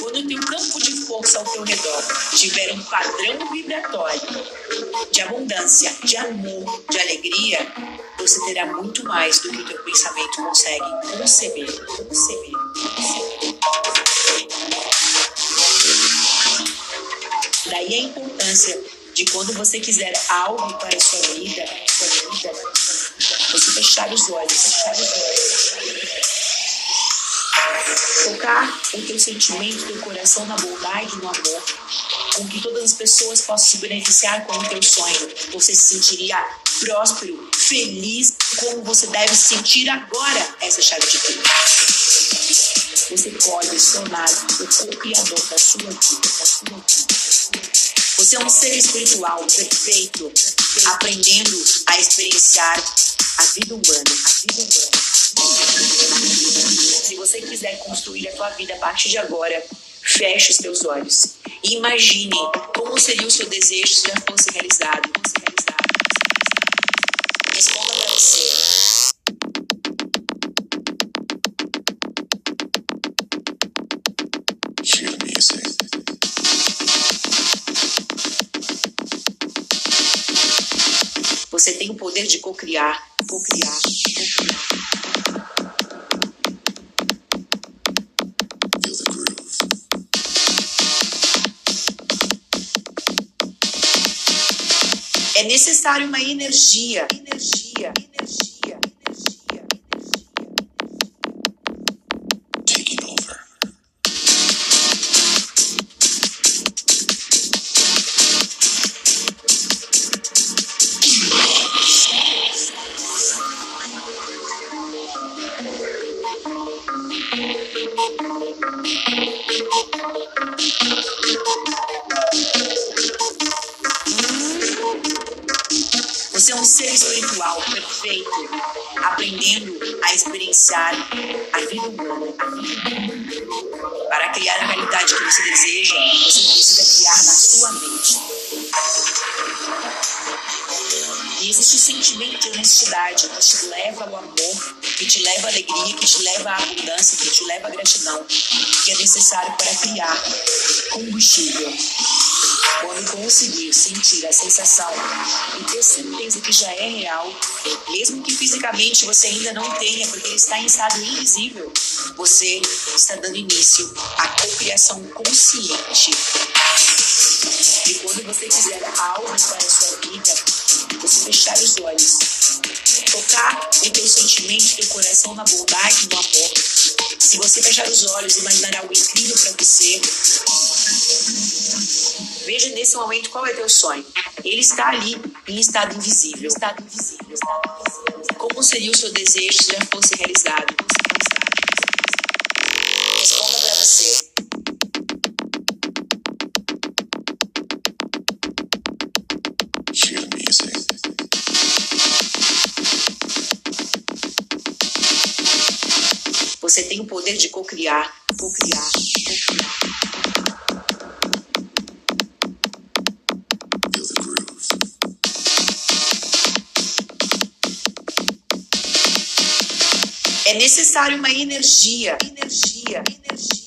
Quando o teu campo de força ao teu redor tiver um padrão vibratório de abundância, de amor, de alegria, você terá muito mais do que o teu pensamento consegue conceber, conceber, conceber. Daí a importância de quando você quiser algo para a sua vida, sua vida, você fechar os olhos, fechar os olhos. Tocar o teu sentimento, o teu coração na bondade, no amor, com que todas as pessoas possam se beneficiar com o teu sonho. Você se sentiria próspero, feliz, como você deve se sentir agora. Essa chave de tudo. Você pode tornar o co-criador da sua vida, da sua vida. Você é um ser espiritual perfeito, aprendendo a experienciar a vida humana, a vida humana. Se você quiser construir a tua vida a partir de agora, feche os teus olhos e imagine como seria o seu desejo se já fosse realizado. Você tem o poder de cocriar, cocriar, cocriar. É necessário uma energia, energia, Você é um ser espiritual perfeito, aprendendo a experienciar a vida humana. Para criar a realidade que você deseja, você precisa criar na sua mente. E existe o sentimento de honestidade que te leva ao amor, que te leva à alegria, que te leva à abundância, que te leva à gratidão, que é necessário para criar combustível. Quando conseguir sentir a sensação e ter certeza que já é real, mesmo que fisicamente você ainda não tenha, porque ele está em estado invisível, você está dando início à cocriação consciente. E quando você quiser algo para a sua vida, você fechar os olhos, tocar o teu sentimento, teu coração na bondade, no amor. Se você fechar os olhos, imaginar algo incrível para você, Veja nesse momento qual é teu sonho. Ele está ali em estado invisível. Estado invisível. Estado invisível. Como seria o seu desejo se já fosse realizado? Responda para você. Você tem o poder de cocriar, cocriar, cocriar. É necessário uma energia, energia, energia.